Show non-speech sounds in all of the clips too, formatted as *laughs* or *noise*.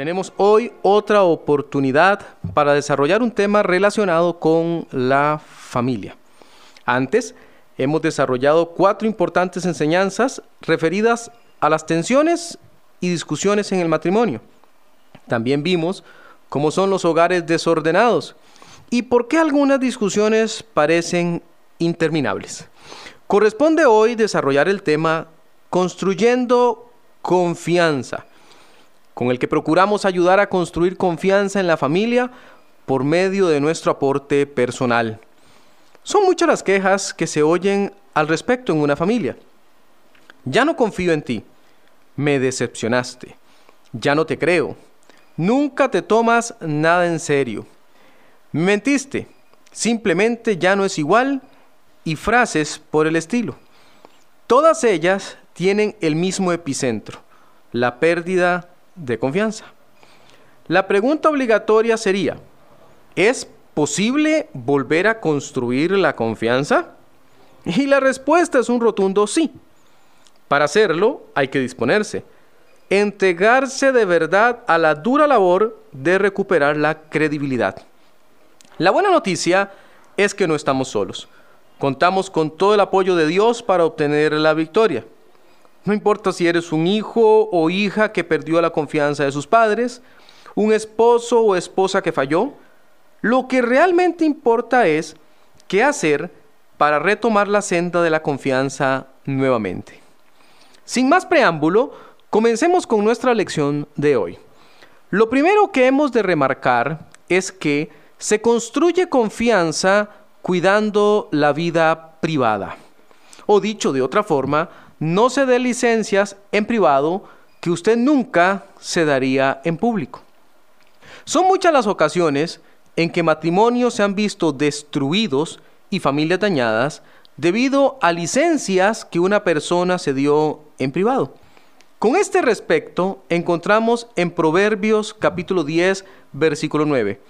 Tenemos hoy otra oportunidad para desarrollar un tema relacionado con la familia. Antes, hemos desarrollado cuatro importantes enseñanzas referidas a las tensiones y discusiones en el matrimonio. También vimos cómo son los hogares desordenados y por qué algunas discusiones parecen interminables. Corresponde hoy desarrollar el tema construyendo confianza con el que procuramos ayudar a construir confianza en la familia por medio de nuestro aporte personal. Son muchas las quejas que se oyen al respecto en una familia. Ya no confío en ti, me decepcionaste, ya no te creo, nunca te tomas nada en serio, me mentiste, simplemente ya no es igual y frases por el estilo. Todas ellas tienen el mismo epicentro, la pérdida de confianza. La pregunta obligatoria sería, ¿es posible volver a construir la confianza? Y la respuesta es un rotundo sí. Para hacerlo hay que disponerse, entregarse de verdad a la dura labor de recuperar la credibilidad. La buena noticia es que no estamos solos. Contamos con todo el apoyo de Dios para obtener la victoria. No importa si eres un hijo o hija que perdió la confianza de sus padres, un esposo o esposa que falló, lo que realmente importa es qué hacer para retomar la senda de la confianza nuevamente. Sin más preámbulo, comencemos con nuestra lección de hoy. Lo primero que hemos de remarcar es que se construye confianza cuidando la vida privada. O dicho de otra forma, no se dé licencias en privado que usted nunca se daría en público. Son muchas las ocasiones en que matrimonios se han visto destruidos y familias dañadas debido a licencias que una persona se dio en privado. Con este respecto encontramos en Proverbios capítulo 10 versículo 9,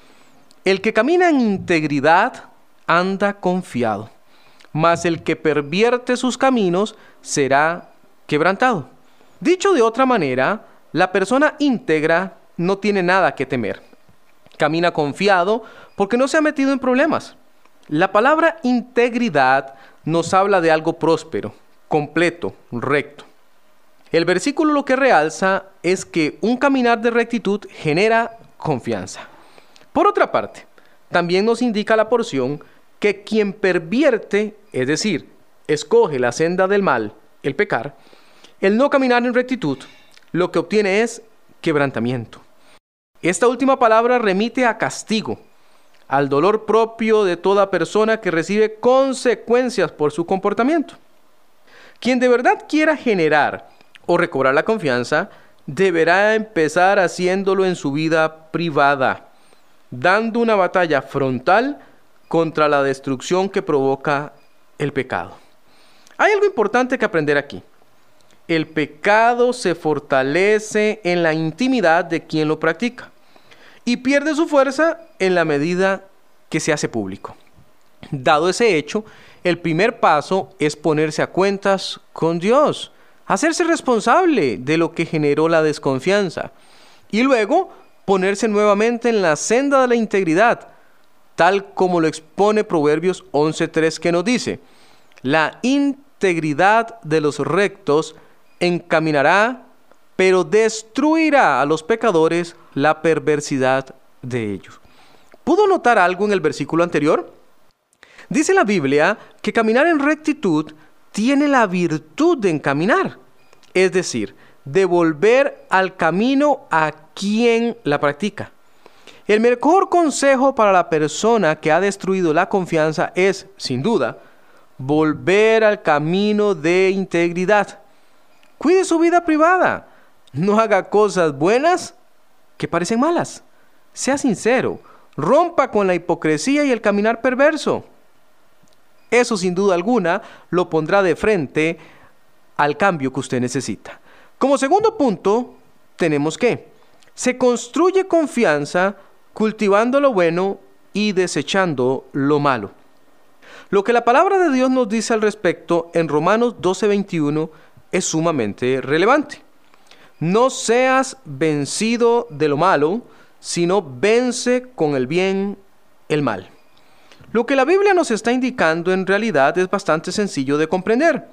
el que camina en integridad anda confiado mas el que pervierte sus caminos será quebrantado. Dicho de otra manera, la persona íntegra no tiene nada que temer. Camina confiado porque no se ha metido en problemas. La palabra integridad nos habla de algo próspero, completo, recto. El versículo lo que realza es que un caminar de rectitud genera confianza. Por otra parte, también nos indica la porción que quien pervierte, es decir, escoge la senda del mal, el pecar, el no caminar en rectitud, lo que obtiene es quebrantamiento. Esta última palabra remite a castigo, al dolor propio de toda persona que recibe consecuencias por su comportamiento. Quien de verdad quiera generar o recobrar la confianza, deberá empezar haciéndolo en su vida privada, dando una batalla frontal contra la destrucción que provoca el pecado. Hay algo importante que aprender aquí. El pecado se fortalece en la intimidad de quien lo practica y pierde su fuerza en la medida que se hace público. Dado ese hecho, el primer paso es ponerse a cuentas con Dios, hacerse responsable de lo que generó la desconfianza y luego ponerse nuevamente en la senda de la integridad, tal como lo expone Proverbios 11.3 que nos dice, la integridad de los rectos encaminará, pero destruirá a los pecadores la perversidad de ellos. ¿Pudo notar algo en el versículo anterior? Dice la Biblia que caminar en rectitud tiene la virtud de encaminar, es decir, de volver al camino a quien la practica. El mejor consejo para la persona que ha destruido la confianza es, sin duda, volver al camino de integridad. Cuide su vida privada. No haga cosas buenas que parecen malas. Sea sincero. Rompa con la hipocresía y el caminar perverso. Eso sin duda alguna lo pondrá de frente al cambio que usted necesita. Como segundo punto, tenemos que se construye confianza cultivando lo bueno y desechando lo malo. Lo que la palabra de Dios nos dice al respecto en Romanos 12:21 es sumamente relevante. No seas vencido de lo malo, sino vence con el bien el mal. Lo que la Biblia nos está indicando en realidad es bastante sencillo de comprender.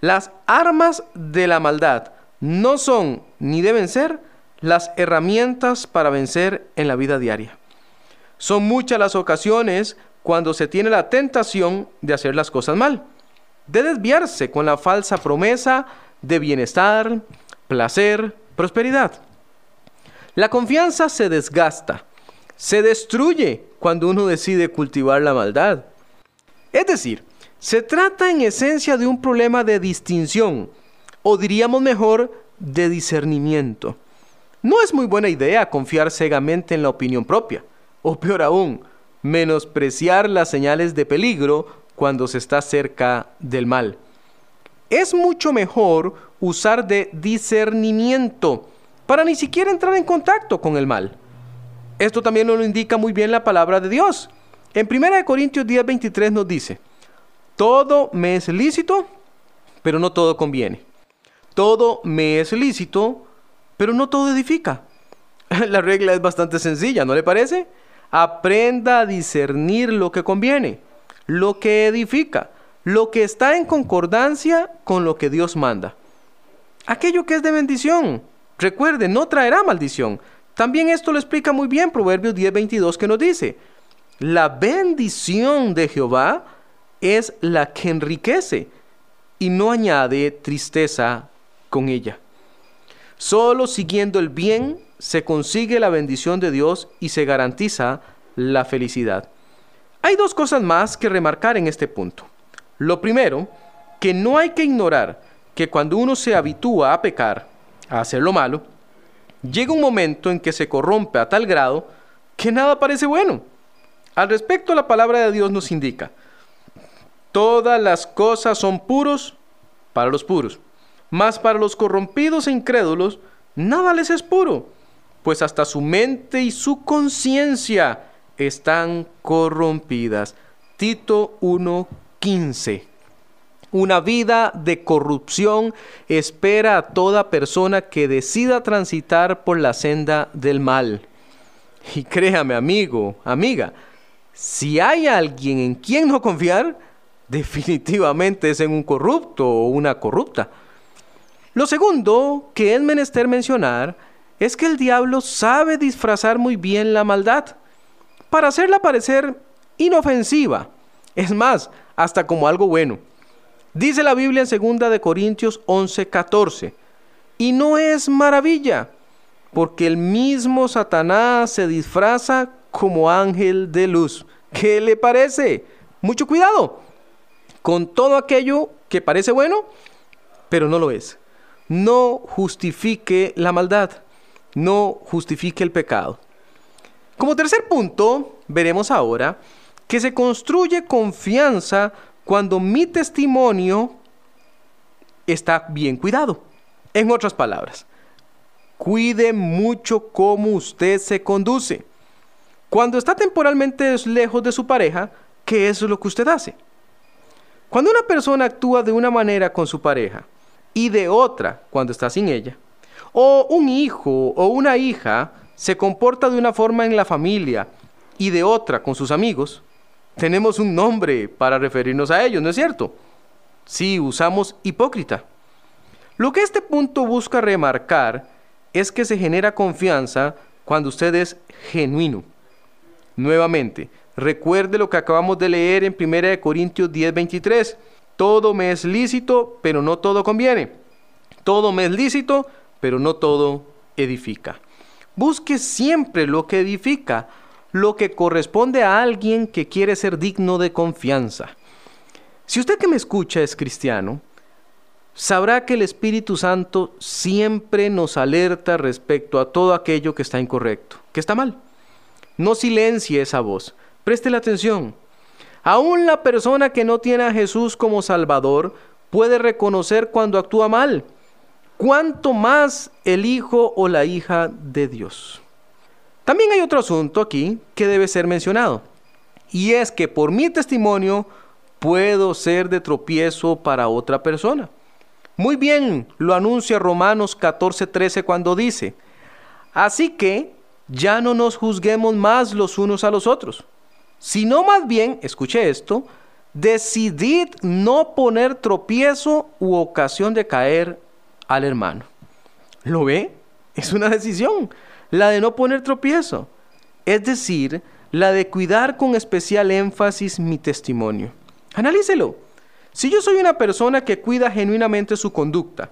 Las armas de la maldad no son ni deben ser las herramientas para vencer en la vida diaria. Son muchas las ocasiones cuando se tiene la tentación de hacer las cosas mal, de desviarse con la falsa promesa de bienestar, placer, prosperidad. La confianza se desgasta, se destruye cuando uno decide cultivar la maldad. Es decir, se trata en esencia de un problema de distinción, o diríamos mejor, de discernimiento. No es muy buena idea confiar ciegamente en la opinión propia, o peor aún, menospreciar las señales de peligro cuando se está cerca del mal. Es mucho mejor usar de discernimiento para ni siquiera entrar en contacto con el mal. Esto también nos lo indica muy bien la palabra de Dios. En 1 Corintios 10, 23 nos dice, todo me es lícito, pero no todo conviene. Todo me es lícito, pero no todo edifica. *laughs* La regla es bastante sencilla, ¿no le parece? Aprenda a discernir lo que conviene, lo que edifica, lo que está en concordancia con lo que Dios manda. Aquello que es de bendición, recuerde, no traerá maldición. También esto lo explica muy bien Proverbios 10:22 que nos dice, la bendición de Jehová es la que enriquece y no añade tristeza con ella. Solo siguiendo el bien se consigue la bendición de Dios y se garantiza la felicidad. Hay dos cosas más que remarcar en este punto. Lo primero, que no hay que ignorar que cuando uno se habitúa a pecar, a hacer lo malo, llega un momento en que se corrompe a tal grado que nada parece bueno. Al respecto, la palabra de Dios nos indica, todas las cosas son puros para los puros, mas para los corrompidos e incrédulos, nada les es puro, pues hasta su mente y su conciencia están corrompidas. Tito 1:15. Una vida de corrupción espera a toda persona que decida transitar por la senda del mal. Y créame, amigo, amiga, si hay alguien en quien no confiar, definitivamente es en un corrupto o una corrupta. Lo segundo que es menester mencionar es que el diablo sabe disfrazar muy bien la maldad para hacerla parecer inofensiva. Es más, hasta como algo bueno. Dice la Biblia en 2 de Corintios 11:14, y no es maravilla, porque el mismo Satanás se disfraza como ángel de luz. ¿Qué le parece? Mucho cuidado con todo aquello que parece bueno, pero no lo es. No justifique la maldad, no justifique el pecado. Como tercer punto, veremos ahora que se construye confianza cuando mi testimonio está bien cuidado. En otras palabras, cuide mucho cómo usted se conduce. Cuando está temporalmente lejos de su pareja, ¿qué es lo que usted hace? Cuando una persona actúa de una manera con su pareja y de otra cuando está sin ella, o un hijo o una hija se comporta de una forma en la familia y de otra con sus amigos, tenemos un nombre para referirnos a ellos, ¿no es cierto? Sí, usamos hipócrita. Lo que este punto busca remarcar es que se genera confianza cuando usted es genuino. Nuevamente, recuerde lo que acabamos de leer en 1 Corintios 10:23. Todo me es lícito, pero no todo conviene. Todo me es lícito, pero no todo edifica. Busque siempre lo que edifica, lo que corresponde a alguien que quiere ser digno de confianza. Si usted que me escucha es cristiano, sabrá que el Espíritu Santo siempre nos alerta respecto a todo aquello que está incorrecto, que está mal. No silencie esa voz, preste la atención. Aún la persona que no tiene a Jesús como Salvador puede reconocer cuando actúa mal cuánto más el hijo o la hija de Dios. También hay otro asunto aquí que debe ser mencionado, y es que por mi testimonio puedo ser de tropiezo para otra persona. Muy bien lo anuncia Romanos 14:13 cuando dice, así que ya no nos juzguemos más los unos a los otros, sino más bien, escuche esto, decidid no poner tropiezo u ocasión de caer al hermano. ¿Lo ve? Es una decisión, la de no poner tropiezo. Es decir, la de cuidar con especial énfasis mi testimonio. Analícelo. Si yo soy una persona que cuida genuinamente su conducta,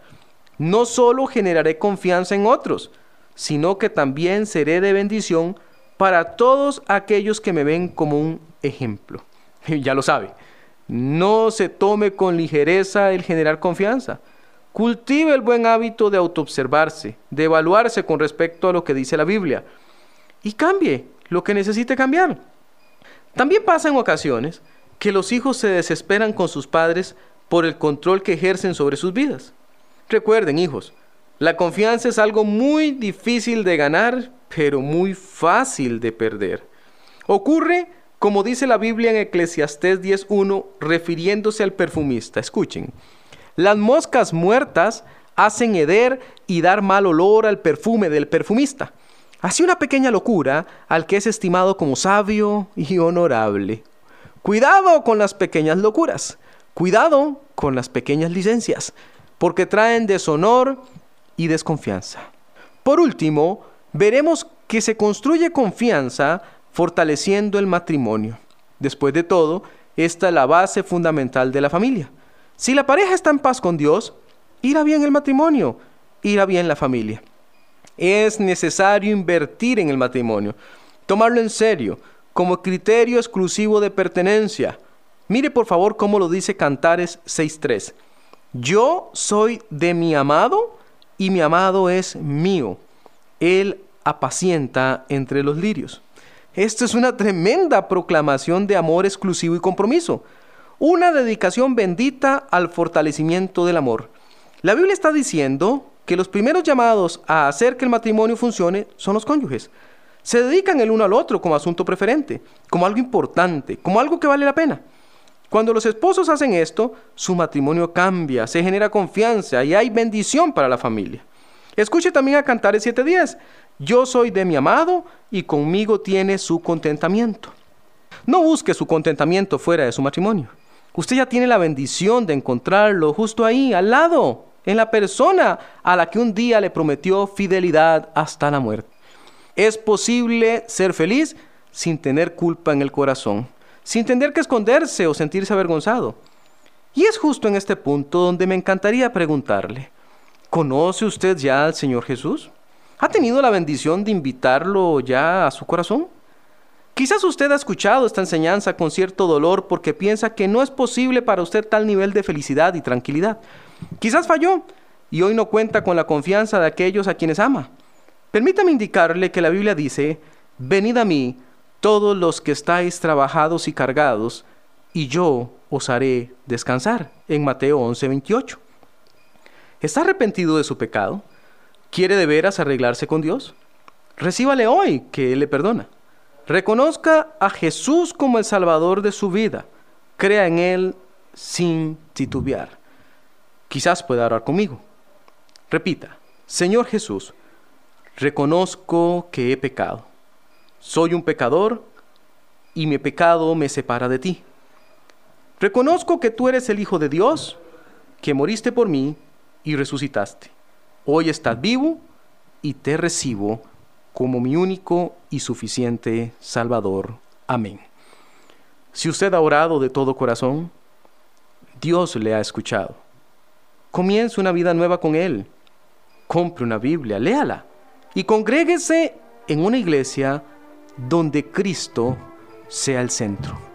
no solo generaré confianza en otros, sino que también seré de bendición para todos aquellos que me ven como un ejemplo. *laughs* ya lo sabe, no se tome con ligereza el generar confianza. Cultive el buen hábito de autoobservarse, de evaluarse con respecto a lo que dice la Biblia y cambie lo que necesite cambiar. También pasa en ocasiones que los hijos se desesperan con sus padres por el control que ejercen sobre sus vidas. Recuerden, hijos, la confianza es algo muy difícil de ganar, pero muy fácil de perder. Ocurre, como dice la Biblia en Eclesiastés 10.1, refiriéndose al perfumista. Escuchen, las moscas muertas hacen heder y dar mal olor al perfume del perfumista. Así una pequeña locura al que es estimado como sabio y honorable. Cuidado con las pequeñas locuras. Cuidado con las pequeñas licencias, porque traen deshonor y desconfianza. Por último, veremos que se construye confianza fortaleciendo el matrimonio. Después de todo, esta es la base fundamental de la familia. Si la pareja está en paz con Dios, irá bien el matrimonio, irá bien la familia. Es necesario invertir en el matrimonio, tomarlo en serio, como criterio exclusivo de pertenencia. Mire por favor cómo lo dice Cantares 6.3. Yo soy de mi amado y mi amado es mío. Él apacienta entre los lirios. Esto es una tremenda proclamación de amor exclusivo y compromiso. Una dedicación bendita al fortalecimiento del amor. La Biblia está diciendo que los primeros llamados a hacer que el matrimonio funcione son los cónyuges se dedican el uno al otro como asunto preferente, como algo importante, como algo que vale la pena. Cuando los esposos hacen esto, su matrimonio cambia, se genera confianza y hay bendición para la familia. Escuche también a Cantares 7:10. Yo soy de mi amado y conmigo tiene su contentamiento. No busque su contentamiento fuera de su matrimonio. Usted ya tiene la bendición de encontrarlo justo ahí, al lado, en la persona a la que un día le prometió fidelidad hasta la muerte. Es posible ser feliz sin tener culpa en el corazón, sin tener que esconderse o sentirse avergonzado. Y es justo en este punto donde me encantaría preguntarle, ¿conoce usted ya al Señor Jesús? ¿Ha tenido la bendición de invitarlo ya a su corazón? Quizás usted ha escuchado esta enseñanza con cierto dolor porque piensa que no es posible para usted tal nivel de felicidad y tranquilidad. Quizás falló y hoy no cuenta con la confianza de aquellos a quienes ama. Permítame indicarle que la Biblia dice, venid a mí todos los que estáis trabajados y cargados, y yo os haré descansar, en Mateo 11:28. ¿Está arrepentido de su pecado? ¿Quiere de veras arreglarse con Dios? Recíbale hoy que Él le perdona. Reconozca a Jesús como el Salvador de su vida. Crea en Él sin titubear. Quizás pueda orar conmigo. Repita, Señor Jesús, reconozco que he pecado. Soy un pecador y mi pecado me separa de ti. Reconozco que tú eres el Hijo de Dios, que moriste por mí y resucitaste. Hoy estás vivo y te recibo como mi único y suficiente Salvador. Amén. Si usted ha orado de todo corazón, Dios le ha escuchado. Comience una vida nueva con Él. Compre una Biblia, léala y congréguese en una iglesia donde Cristo sea el centro.